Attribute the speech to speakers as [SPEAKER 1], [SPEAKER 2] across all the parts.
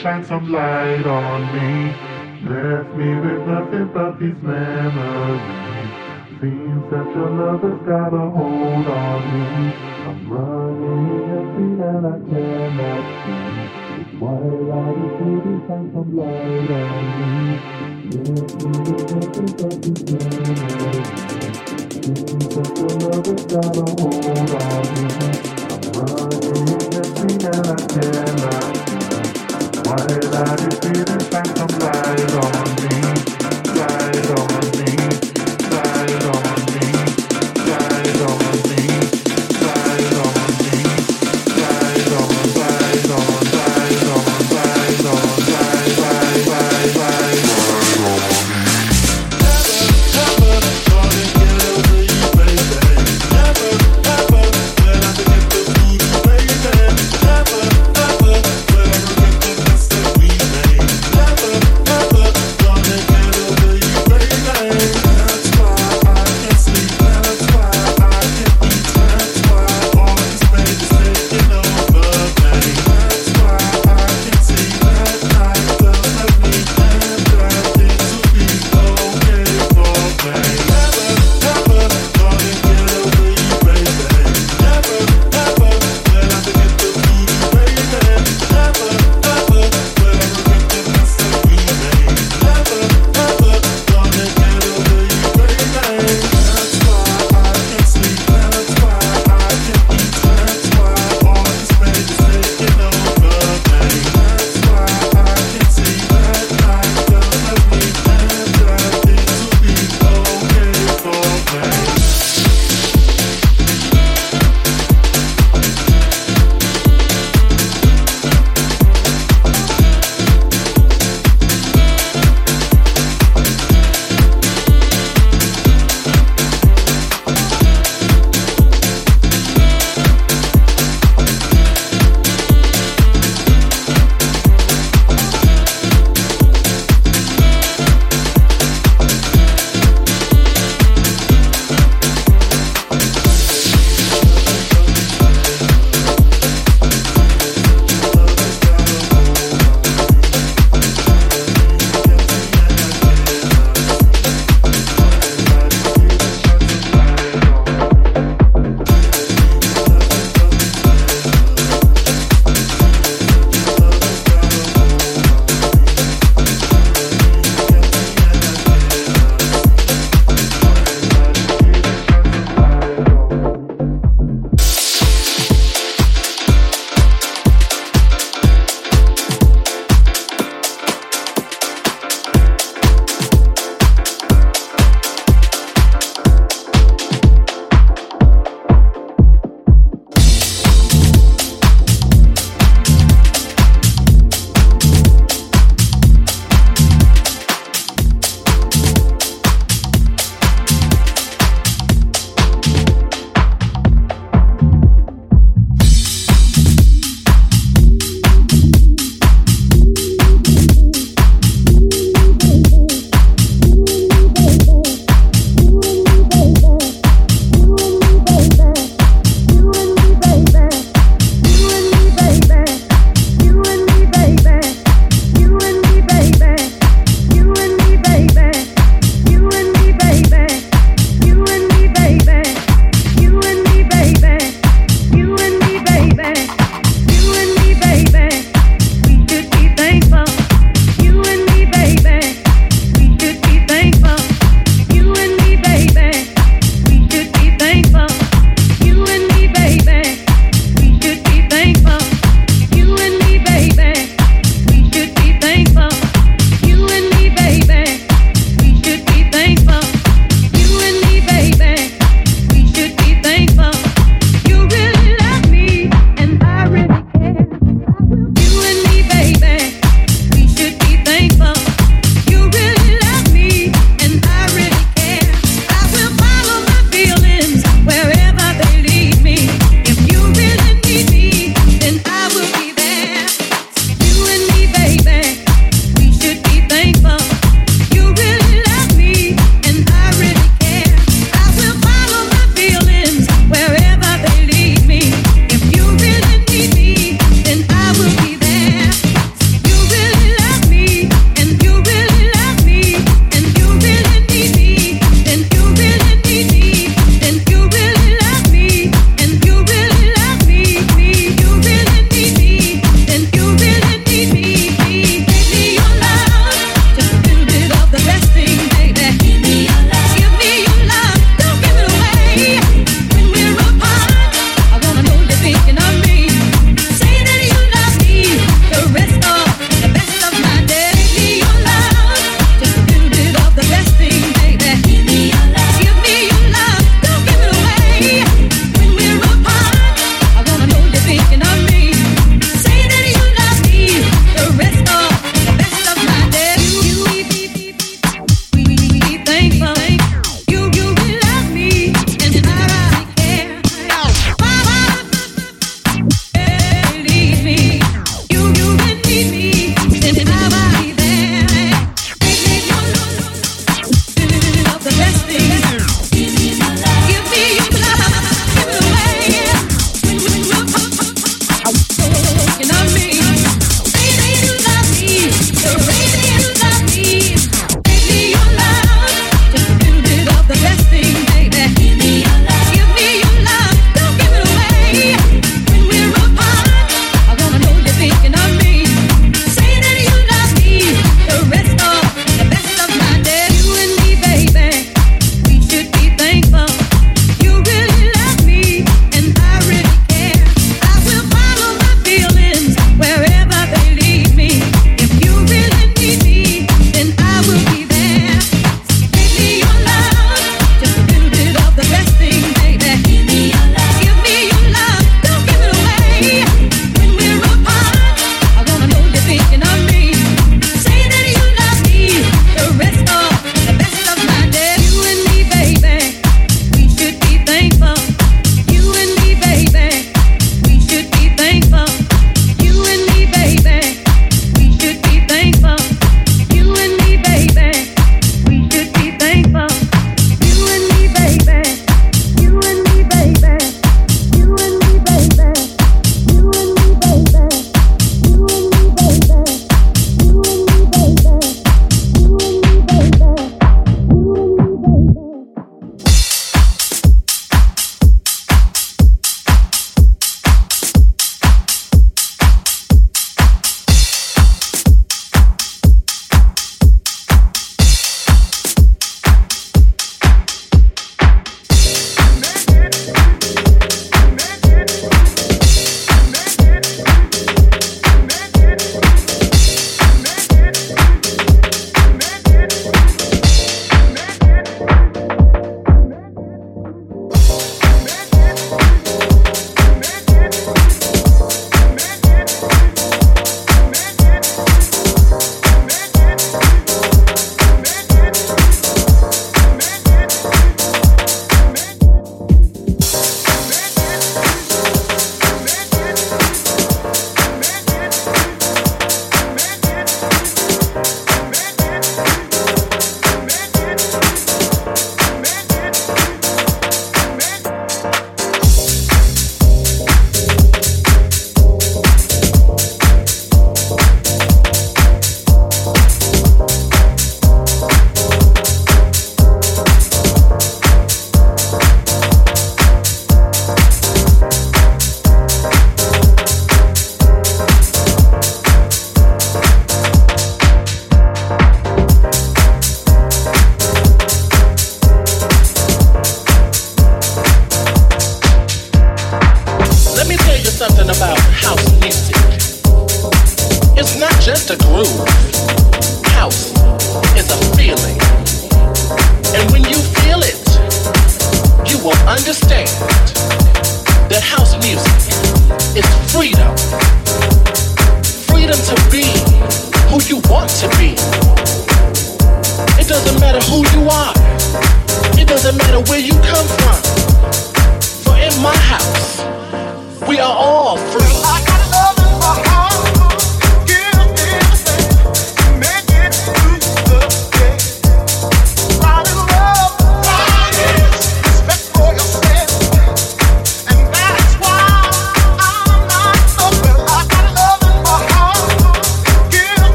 [SPEAKER 1] Shine some light on me. Left me with nothing but these memories. Seems that your love has got a hold on me. I'm running empty and I cannot see. It's twilight is here to shine some light on me.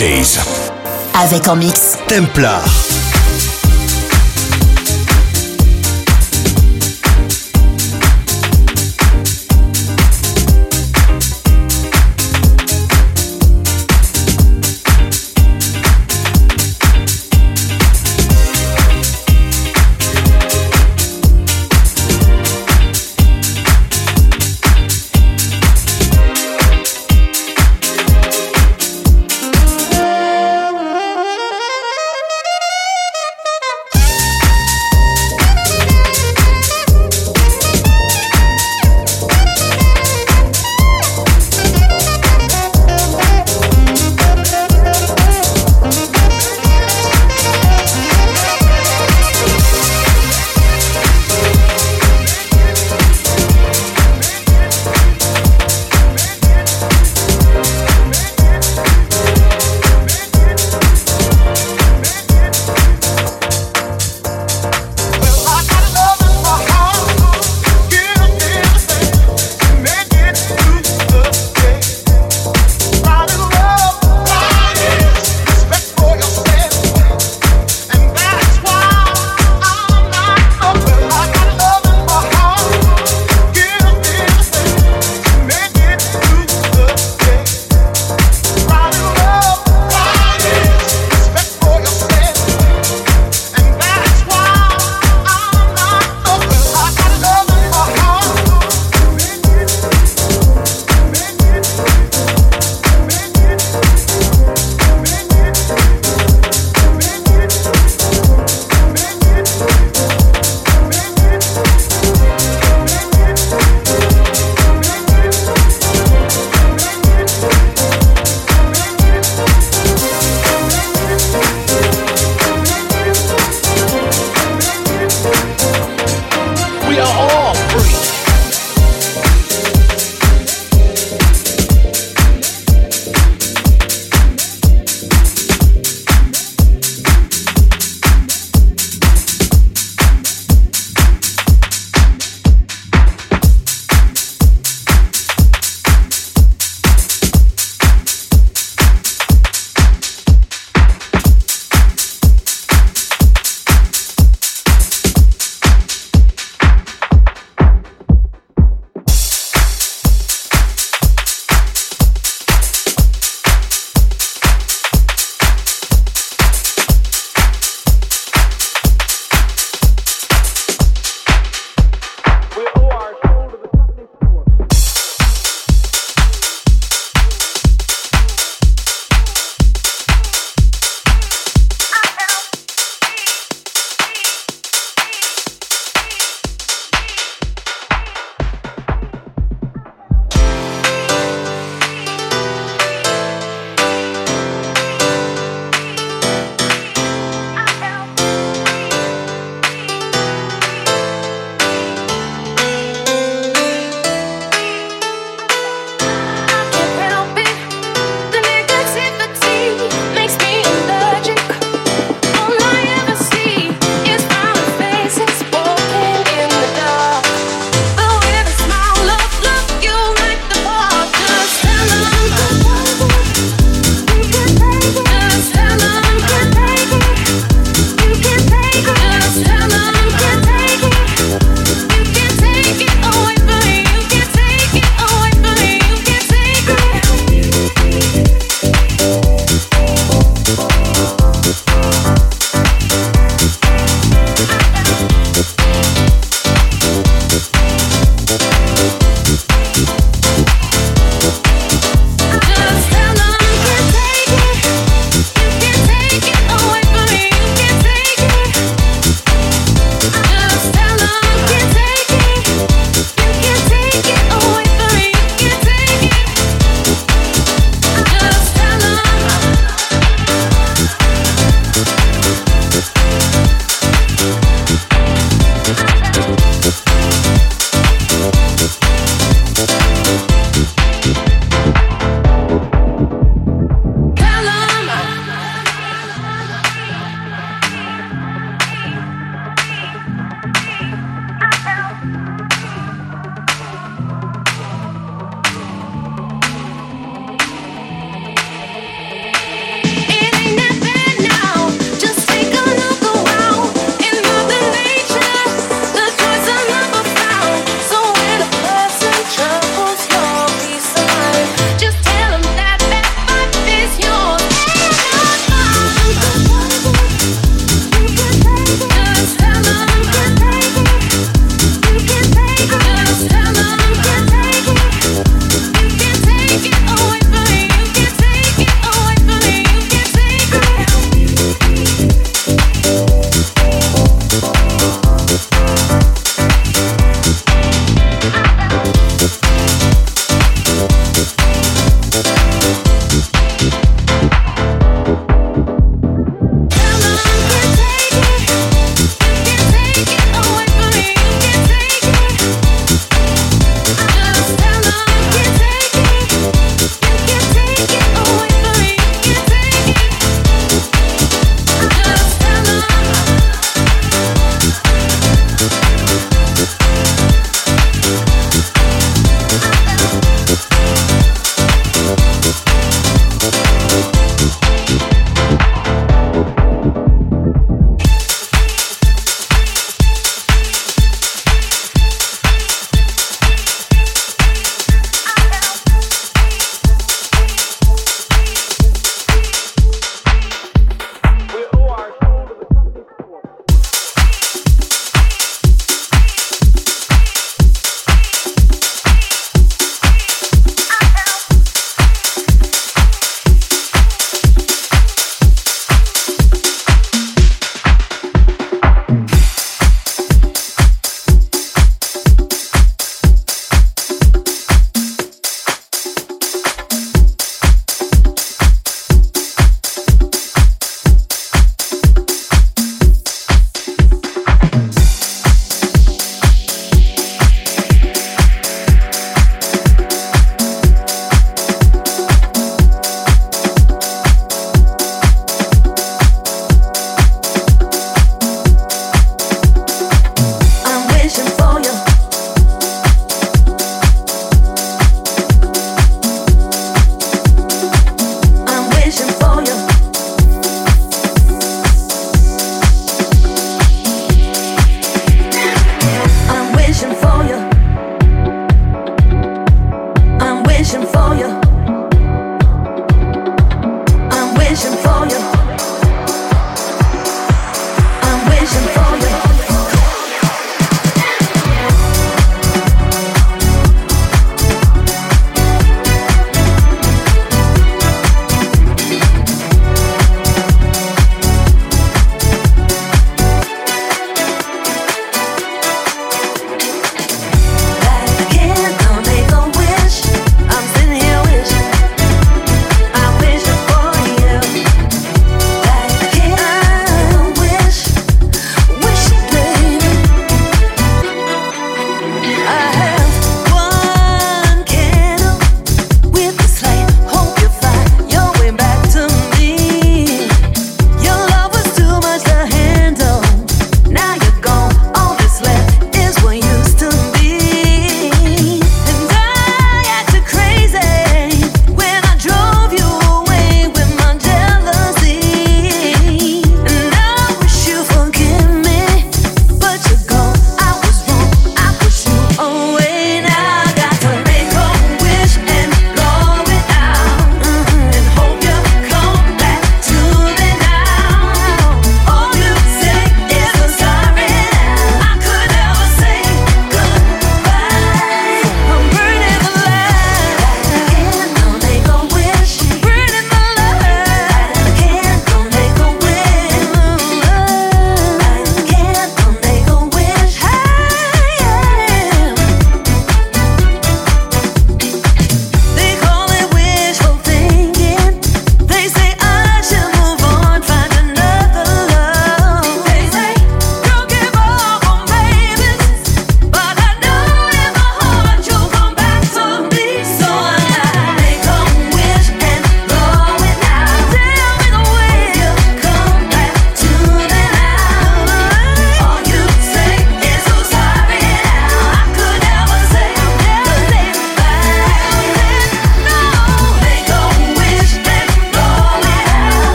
[SPEAKER 2] DJs.
[SPEAKER 3] Avec en mix.
[SPEAKER 4] Templar.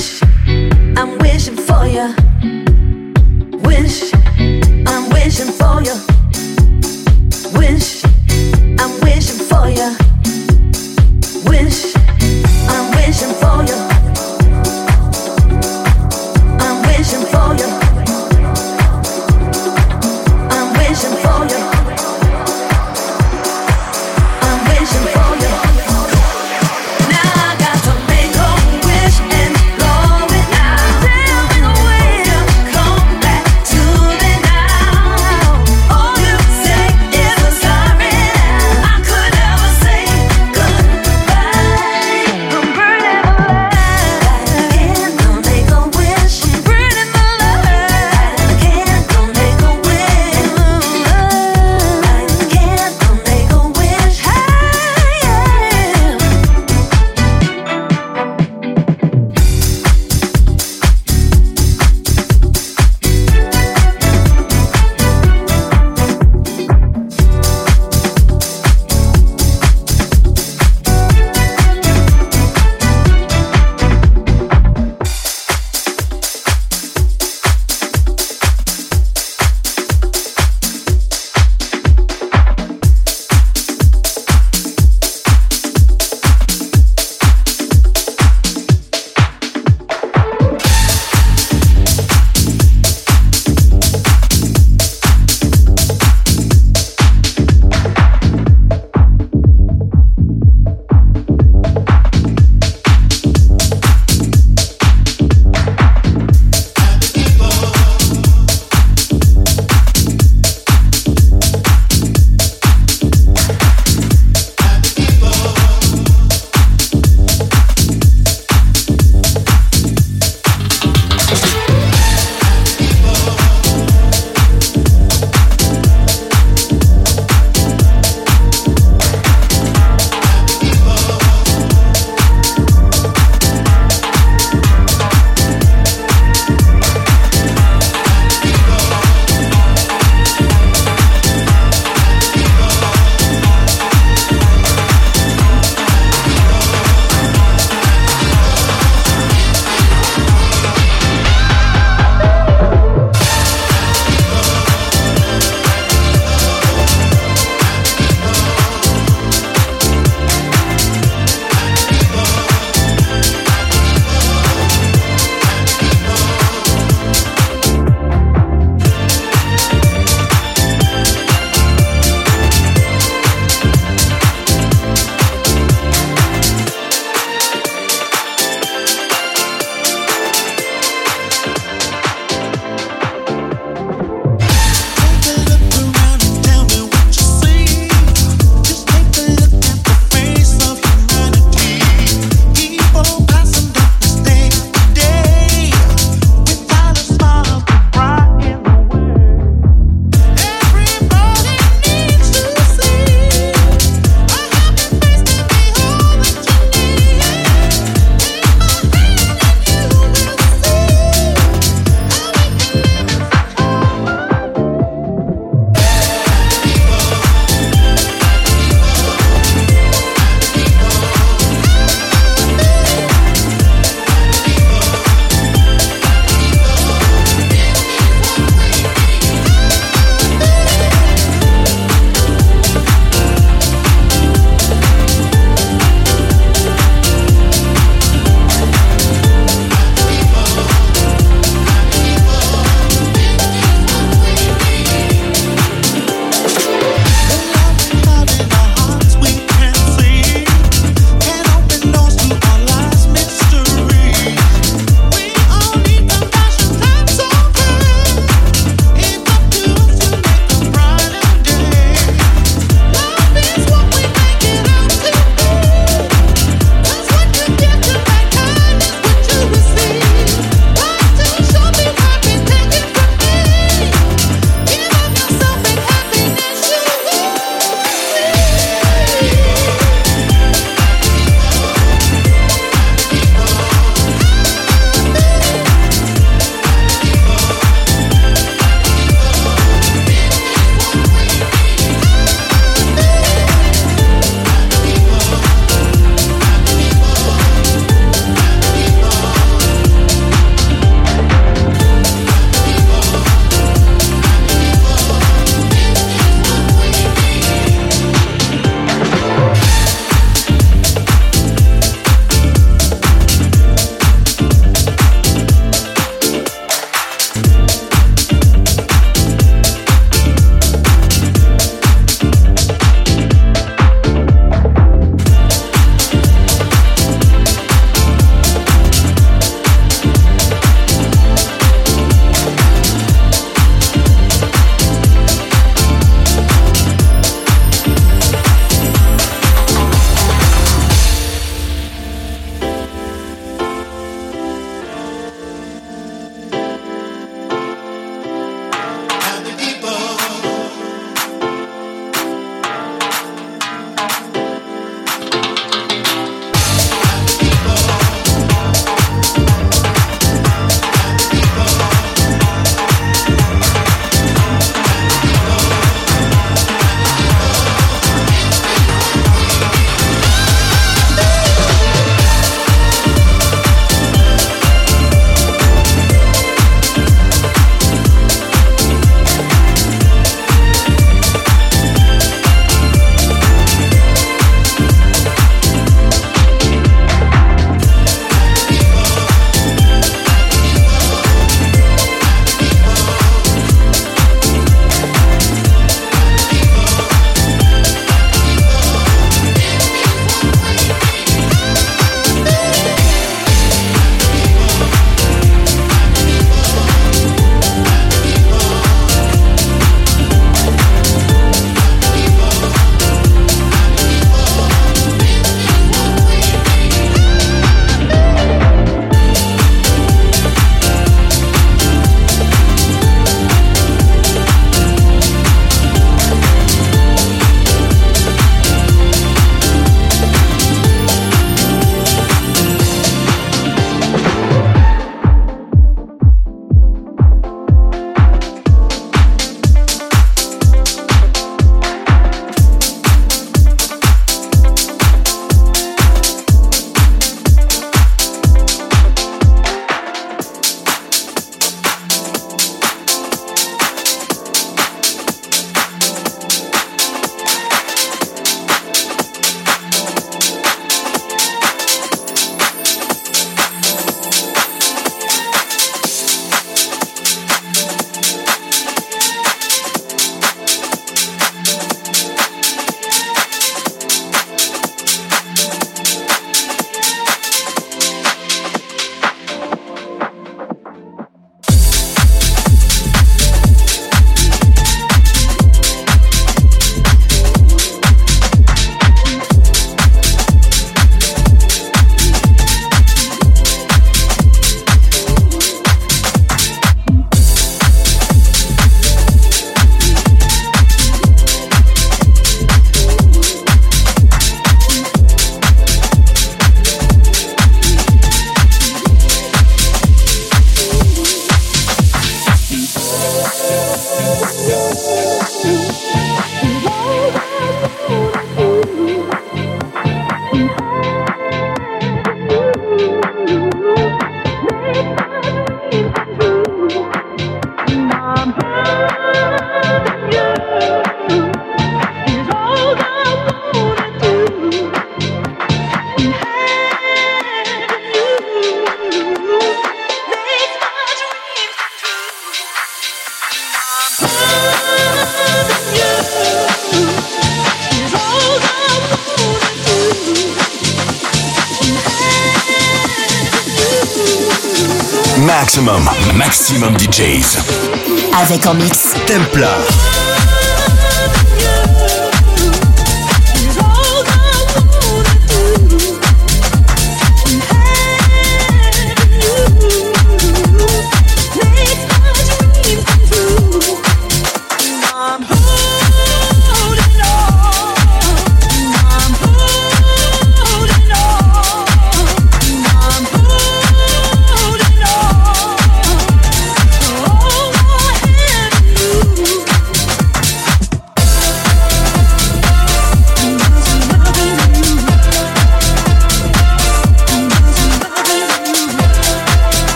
[SPEAKER 5] Wish. I'm wishing for you. Wish.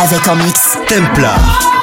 [SPEAKER 3] Avec en mix
[SPEAKER 2] Templar.